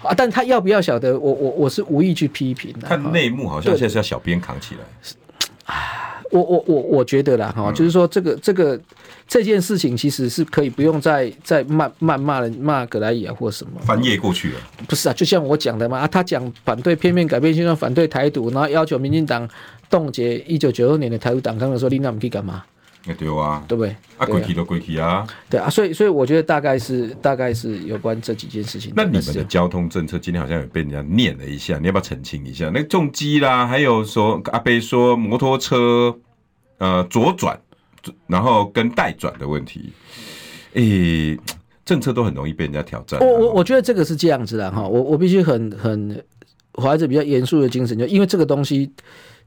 啊！但他要不要晓得？我我我是无意去批评的。看内幕好像现在是要小编扛起来。啊，我我我我觉得啦，哈、嗯，就是说这个这个这件事情其实是可以不用再再骂骂骂人骂葛莱仪啊或什么翻页过去了。不是啊，就像我讲的嘛，啊，他讲反对片面改变现状，反对台独，然后要求民进党冻结一九九二年的台独党纲的时候，你那么可以干嘛？对啊，对不对？啊，过去都过去啊。对啊，所以所以我觉得大概是大概是有关这几件事情。那你们的交通政策今天好像也被人家念了一下，你要不要澄清一下？那个重机啦，还有说阿贝说摩托车呃左转，然后跟待转的问题，诶，政策都很容易被人家挑战。我我我觉得这个是这样子的哈，我我必须很很怀着比较严肃的精神，就因为这个东西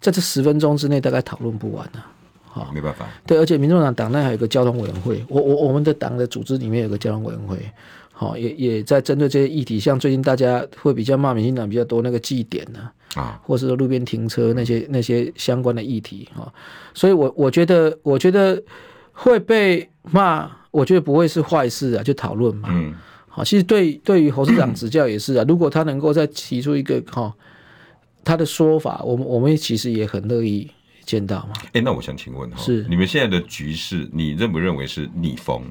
在这十分钟之内大概讨论不完啊。好，没办法。对，而且民众党党内还有一个交通委员会，我我我们的党的组织里面有个交通委员会，好，也也在针对这些议题，像最近大家会比较骂民进党比较多那个祭典呢，啊，或是说路边停车那些那些相关的议题哈，所以我我觉得我觉得会被骂，我觉得不会是坏事啊，就讨论嘛，嗯，好，其实对对于侯市长指教也是啊，如果他能够再提出一个哈他的说法，我们我们其实也很乐意。见到吗？哎，那我想请问哈，是你们现在的局势，你认不认为是逆风？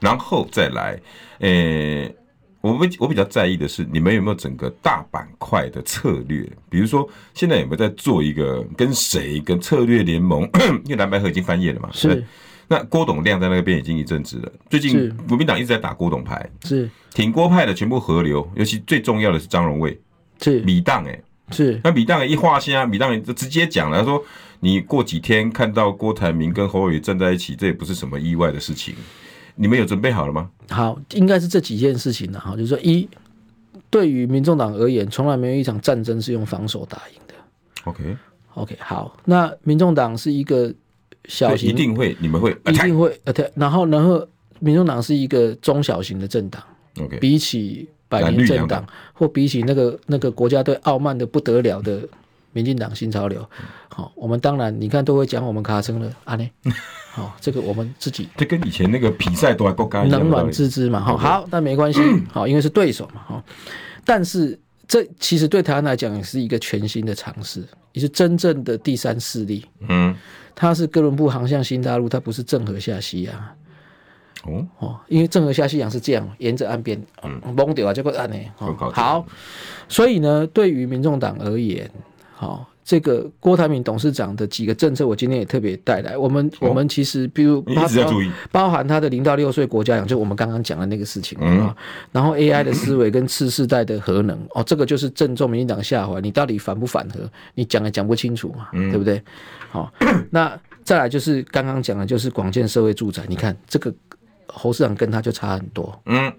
然后再来，诶，我们我比较在意的是，你们有没有整个大板块的策略？比如说，现在有没有在做一个跟谁跟策略联盟？因为蓝白河已经翻页了嘛，是。那郭董亮在那边已经一阵子了，最近国民党一直在打郭董牌，是挺郭派的全部合流，尤其最重要的是张荣卫，是米档哎。是，那米当一画虾，米当就直接讲了，他说：“你过几天看到郭台铭跟侯友宜站在一起，这也不是什么意外的事情。你们有准备好了吗？”好，应该是这几件事情了哈，就是说，一，对于民众党而言，从来没有一场战争是用防守打赢的。OK，OK，okay. okay, 好，那民众党是一个小型，一定会，你们会一定会呃，对，然后然后民众党是一个中小型的政党。OK，比起。百年政党，或比起那个那个国家队傲慢的不得了的民进党新潮流，好，我们当然你看都会讲我们卡称了啊呢，好，这个我们自己这跟以前那个比赛都还够干，冷暖自知嘛，好，好，但没关系，好，因为是对手嘛，哈，但是这其实对台湾来讲也是一个全新的尝试，也是真正的第三势力，嗯，它是哥伦布航向新大陆，它不是郑和下西洋。哦哦，因为郑和下西洋是这样，沿着岸边，嗯，蒙掉啊，结果岸呢，好，所以呢，对于民众党而言，好，这个郭台铭董事长的几个政策，我今天也特别带来。我们我们其实，比如一直要注意，包含他的零到六岁国家养，就我们刚刚讲的那个事情啊。然后 AI 的思维跟次世代的核能，哦，这个就是正中民进党下怀。你到底反不反核？你讲也讲不清楚嘛，对不对？好，那再来就是刚刚讲的，就是广建社会住宅。你看这个。侯市长跟他就差很多，嗯，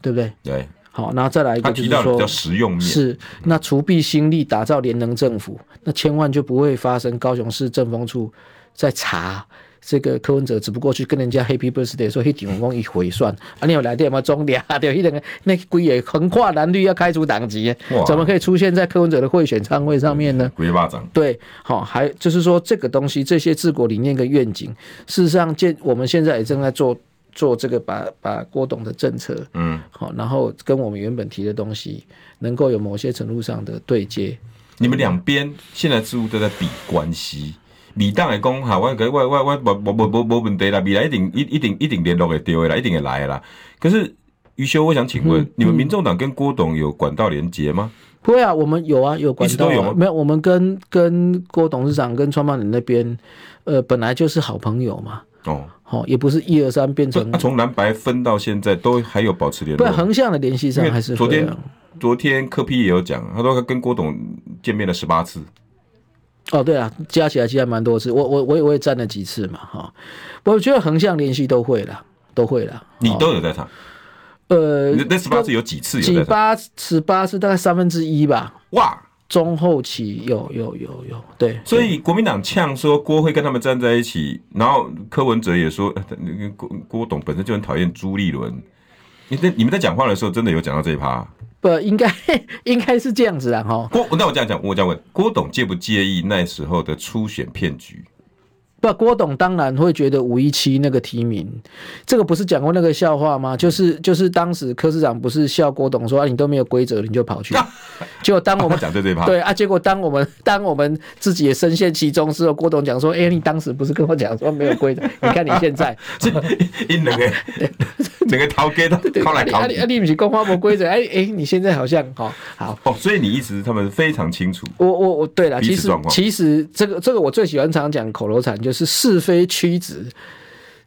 对不对？对，好，然后再来一个就是说，比较实用面。是那除弊心力打造联能政府，那千万就不会发生高雄市政风处在查这个柯文哲，只不过去跟人家 Happy Birthday 说黑顶峰一回算啊，你有来电吗？中俩对，一个那鬼也横跨蓝绿要开除党籍，怎么可以出现在柯文哲的贿选餐会上面呢？鬼巴掌，对，好，还就是说这个东西，这些治国理念跟愿景，事实上，见我们现在也正在做。做这个把把郭董的政策，嗯，好，然后跟我们原本提的东西能够有某些程度上的对接。你们两边现在似乎都在比关系，李大来讲好，我我我我无无无无无问题啦，未来一定一一定一定联络会掉下啦，一定会来的啦。可是余修，我想请问，你们民众党跟郭董有管道连接吗？不会啊，我们有啊，有一直都有。没有，我们跟跟郭董事长跟创办人那边，呃，本来就是好朋友嘛。哦，好，也不是一二三变成从蓝白分到现在都还有保持联络，对，横向的联系上还是昨天昨天柯批也有讲，他说他跟郭董见面了十八次。哦，对啊，加起来其实还蛮多次，我我我也我也站了几次嘛，哈，我觉得横向联系都会了，都会了。你都有在场？呃，那十八次有几次？几八十八次大概三分之一吧。哇，中后期有有有有，对。所以国民党呛说郭会跟他们站在一起，然后柯文哲也说，郭郭董本身就很讨厌朱立伦。你在你们在讲话的时候，真的有讲到这一趴？不，应该应该是这样子的哈。郭，那我这样讲，我这样问郭董介不介意那时候的初选骗局？不，郭董当然会觉得五一七那个提名，这个不是讲过那个笑话吗？就是就是当时柯市长不是笑郭董说啊，你都没有规则，你 就跑去。结果当我们讲对对对啊，结果当我们 当我们自己也深陷其中时候，郭董讲说，哎、欸，你当时不是跟我讲说没有规则？你看你现在，因两个整个逃给他逃来逃去，啊你不是讲话没规则？哎哎，你现在好像好好哦，所以你意思是他们非常清楚。我我我对了，其实其实这个这个我最喜欢常讲口头禅就是是非曲直，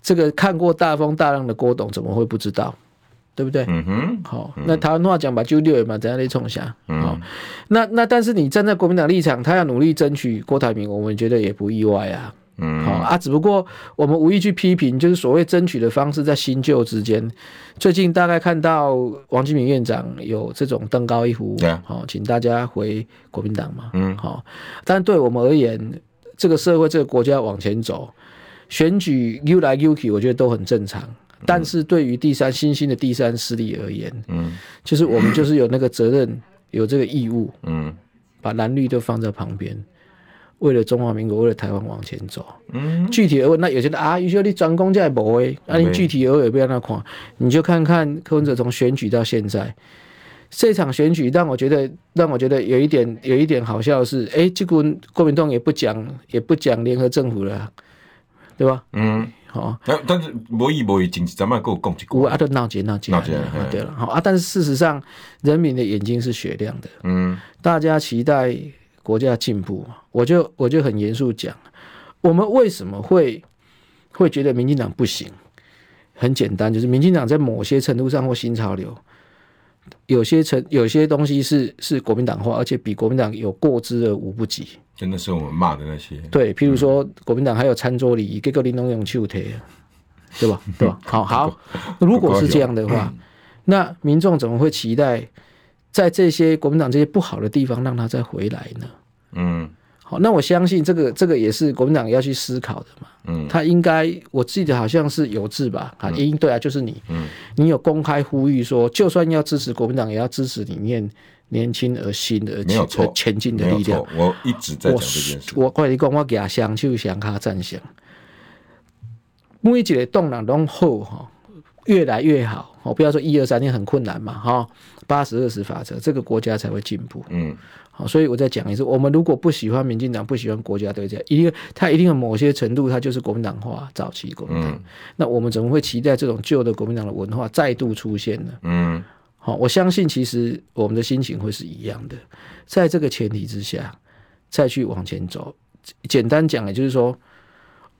这个看过大风大浪的郭董怎么会不知道？对不对？嗯哼，好，那台湾话讲吧，就六月嘛，怎样来冲下？好，那那但是你站在国民党立场，他要努力争取郭台铭，我们觉得也不意外啊。嗯，好啊，只不过我们无意去批评，就是所谓争取的方式在新旧之间。最近大概看到王金明院长有这种登高一呼，好，请大家回国民党嘛。嗯，好，但对我们而言。这个社会、这个国家往前走，选举 U 来 U 去，我觉得都很正常。但是对于第三新兴的第三势力而言，嗯，就是我们就是有那个责任，有这个义务，嗯，把蓝绿都放在旁边，为了中华民国，为了台湾往前走。嗯，具体而问，那有些人啊，有些你专攻在某位，那你具体而言不要那款，你就看看柯文哲从选举到现在。这场选举让我觉得，让我觉得有一点有一点好笑的是，哎，这个国民党也不讲也不讲联合政府了，对吧？嗯，好，但但是无意无意，经济咱们够讲一句，啊，都闹结闹结，闹结，对了，好啊，但是事实上，人民的眼睛是雪亮的，嗯，大家期待国家进步，我就我就很严肃讲，我们为什么会会觉得民进党不行？很简单，就是民进党在某些程度上或新潮流。有些成有些东西是是国民党化，而且比国民党有过之而无不及。真的是我们骂的那些。对，譬如说国民党还有餐桌礼仪，给个玲珑用手提，对吧？对吧？好好，如果是这样的话，那民众怎么会期待在这些国民党这些不好的地方让他再回来呢？嗯。好，那我相信这个这个也是国民党要去思考的嘛。嗯，他应该我记得好像是有志吧？啊，应对啊，就是你，嗯，你有公开呼吁说，就算要支持国民党，也要支持里面年轻而新的而前进的力量。我一直在讲这件事。我快你讲，我给他想就想他赞赏，每一个动荡都好哈，越来越好。我不要说一二三年很困难嘛，哈，八十二十法则，这个国家才会进步。嗯。好，所以我再讲一次，我们如果不喜欢民进党，不喜欢国家队这样，一定他一定有某些程度，他就是国民党化，早期国民党。嗯、那我们怎么会期待这种旧的国民党的文化再度出现呢？嗯，好，我相信其实我们的心情会是一样的。在这个前提之下，再去往前走。简单讲，也就是说，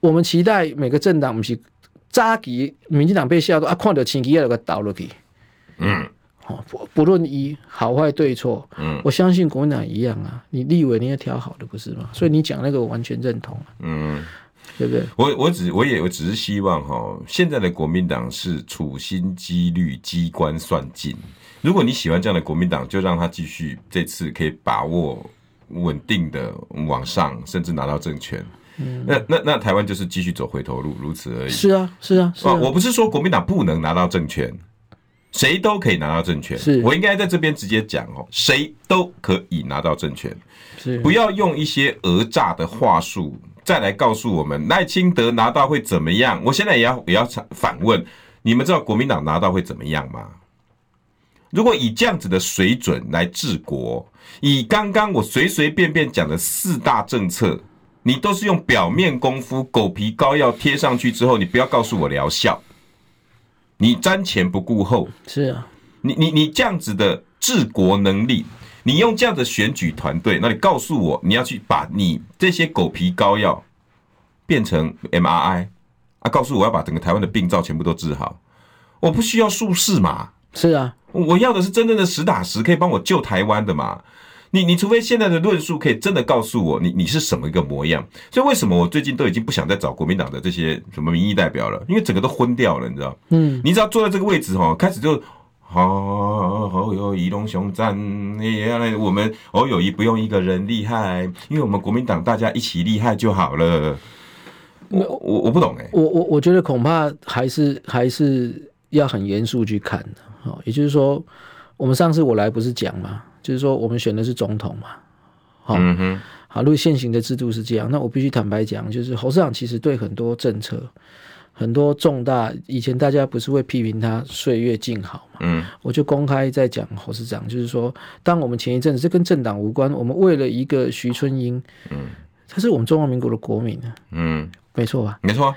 我们期待每个政党，不是扎给民进党被笑到啊，看到青旗要个倒落去。嗯。不不论一好坏对错，嗯，我相信国民党一样啊。你立委你也挑好的不是吗？所以你讲那个我完全认同，嗯，对不对？我我只我也我只是希望哈，现在的国民党是处心积虑、机关算尽。如果你喜欢这样的国民党，就让他继续这次可以把握稳定的往上，甚至拿到政权。嗯，那那那台湾就是继续走回头路，如此而已。是啊，是啊，是啊。我不是说国民党不能拿到政权。谁都可以拿到政权，是我应该在这边直接讲哦，谁都可以拿到政权，是不要用一些讹诈的话术再来告诉我们赖清德拿到会怎么样。我现在也要也要反问，你们知道国民党拿到会怎么样吗？如果以这样子的水准来治国，以刚刚我随随便便讲的四大政策，你都是用表面功夫狗皮膏药贴上去之后，你不要告诉我疗效。你瞻前不顾后，是啊，你你你这样子的治国能力，你用这样的选举团队，那你告诉我，你要去把你这些狗皮膏药变成 MRI、啊，告诉我要把整个台湾的病灶全部都治好，我不需要术士嘛。是啊，我要的是真正的实打实可以帮我救台湾的嘛。你你除非现在的论述可以真的告诉我你你是什么一个模样。所以为什么我最近都已经不想再找国民党的这些什么民意代表了？因为整个都昏掉了，你知道？嗯，你只要坐在这个位置哈，开始就。好，好友谊龙雄战，原来我们侯友谊不用一个人厉害，因为我们国民党大家一起厉害就好了。我我我不懂哎，我我我觉得恐怕还是还是要很严肃去看的。也就是说，我们上次我来不是讲嘛，就是说我们选的是总统嘛。好，嗯哼，好，如果现行的制度是这样，那我必须坦白讲，就是侯市长其实对很多政策。很多重大以前大家不是会批评他岁月静好嘛？嗯，我就公开在讲侯市长，就是说，当我们前一阵子这跟政党无关，我们为了一个徐春英，嗯，他是我们中华民国的国民啊，嗯，没错吧？没错。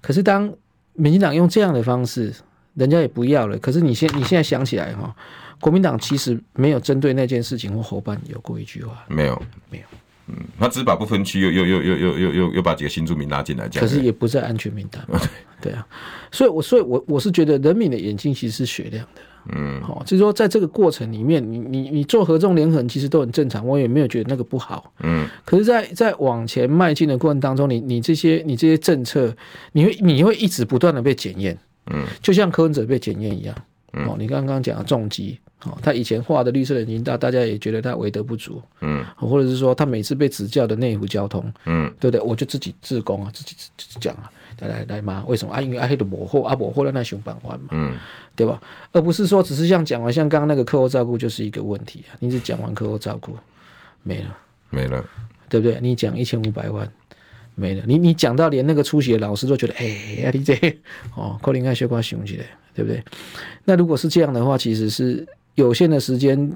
可是当民进党用这样的方式，人家也不要了。可是你现你现在想起来哈，国民党其实没有针对那件事情或侯办有过一句话，没有，没有。嗯，他只是把不分区又又又又又又又又把几个新住民拉进来，这样。可是也不在安全名单。对啊，所以，我所以，我我是觉得人民的眼睛其实是雪亮的。嗯，好，就是说，在这个过程里面，你你你做合纵连横，其实都很正常，我也没有觉得那个不好。嗯，可是在，在在往前迈进的过程当中，你你这些你这些政策，你会你会一直不断的被检验。嗯，就像柯文哲被检验一样。哦，你刚刚讲的重疾。哦，他以前画的绿色人行道，大家也觉得他为德不足，嗯，或者是说他每次被指教的内湖交通，嗯，对不对？我就自己自宫啊，自己自己讲啊，来来来嘛，为什么啊？因为阿黑的模糊啊，模糊了那熊板环嘛，嗯，对吧？而不是说只是像讲完像刚刚那个课后照顾就是一个问题啊，你只讲完课后照顾没了，没了，对不对？你讲一千五百万没了，你你讲到连那个出席的老师都觉得，哎呀，你这哦，可能爱学瓜熊起来，对不对？那如果是这样的话，其实是。有限的时间，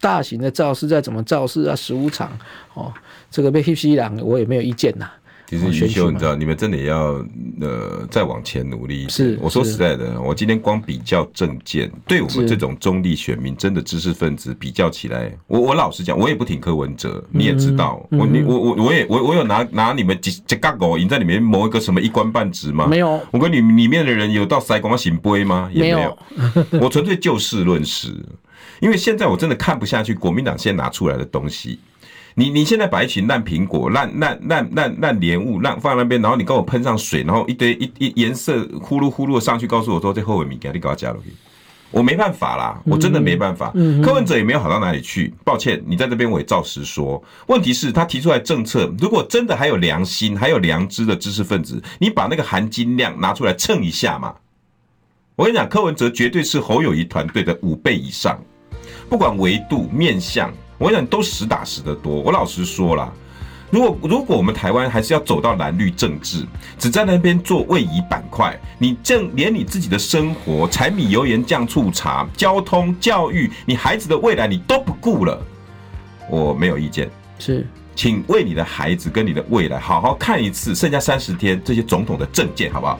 大型的造势再怎么造势啊，十五场哦，这个被吸吸两，我也没有意见呐。其实余秀，你知道，你们真的也要呃再往前努力。是，我说实在的，我今天光比较政见，对我们这种中立选民，真的知识分子比较起来，我我老实讲，我也不挺柯文哲，你也知道，嗯、我你我我我也我我有拿拿你们几几杠狗赢在里面某一个什么一官半职吗？没有。我跟你里面的人有到塞光行杯吗？也没有。没有 我纯粹就事论事，因为现在我真的看不下去国民党现在拿出来的东西。你你现在把一群烂苹果、烂烂烂烂烂莲雾烂放在那边，然后你跟我喷上水，然后一堆一一颜色呼噜呼噜的上去，告诉我说这后尾米给你给我加了，我没办法啦，我真的没办法。柯文哲也没有好到哪里去，抱歉，你在这边我也照实说。问题是，他提出来政策，如果真的还有良心、还有良知的知识分子，你把那个含金量拿出来称一下嘛。我跟你讲，柯文哲绝对是侯友谊团队的五倍以上，不管维度、面向。我想都实打实的多。我老实说啦，如果如果我们台湾还是要走到蓝绿政治，只在那边做位移板块，你正连你自己的生活、柴米油盐酱醋茶、交通、教育，你孩子的未来你都不顾了，我没有意见。是，请为你的孩子跟你的未来好好看一次，剩下三十天这些总统的证件，好不好？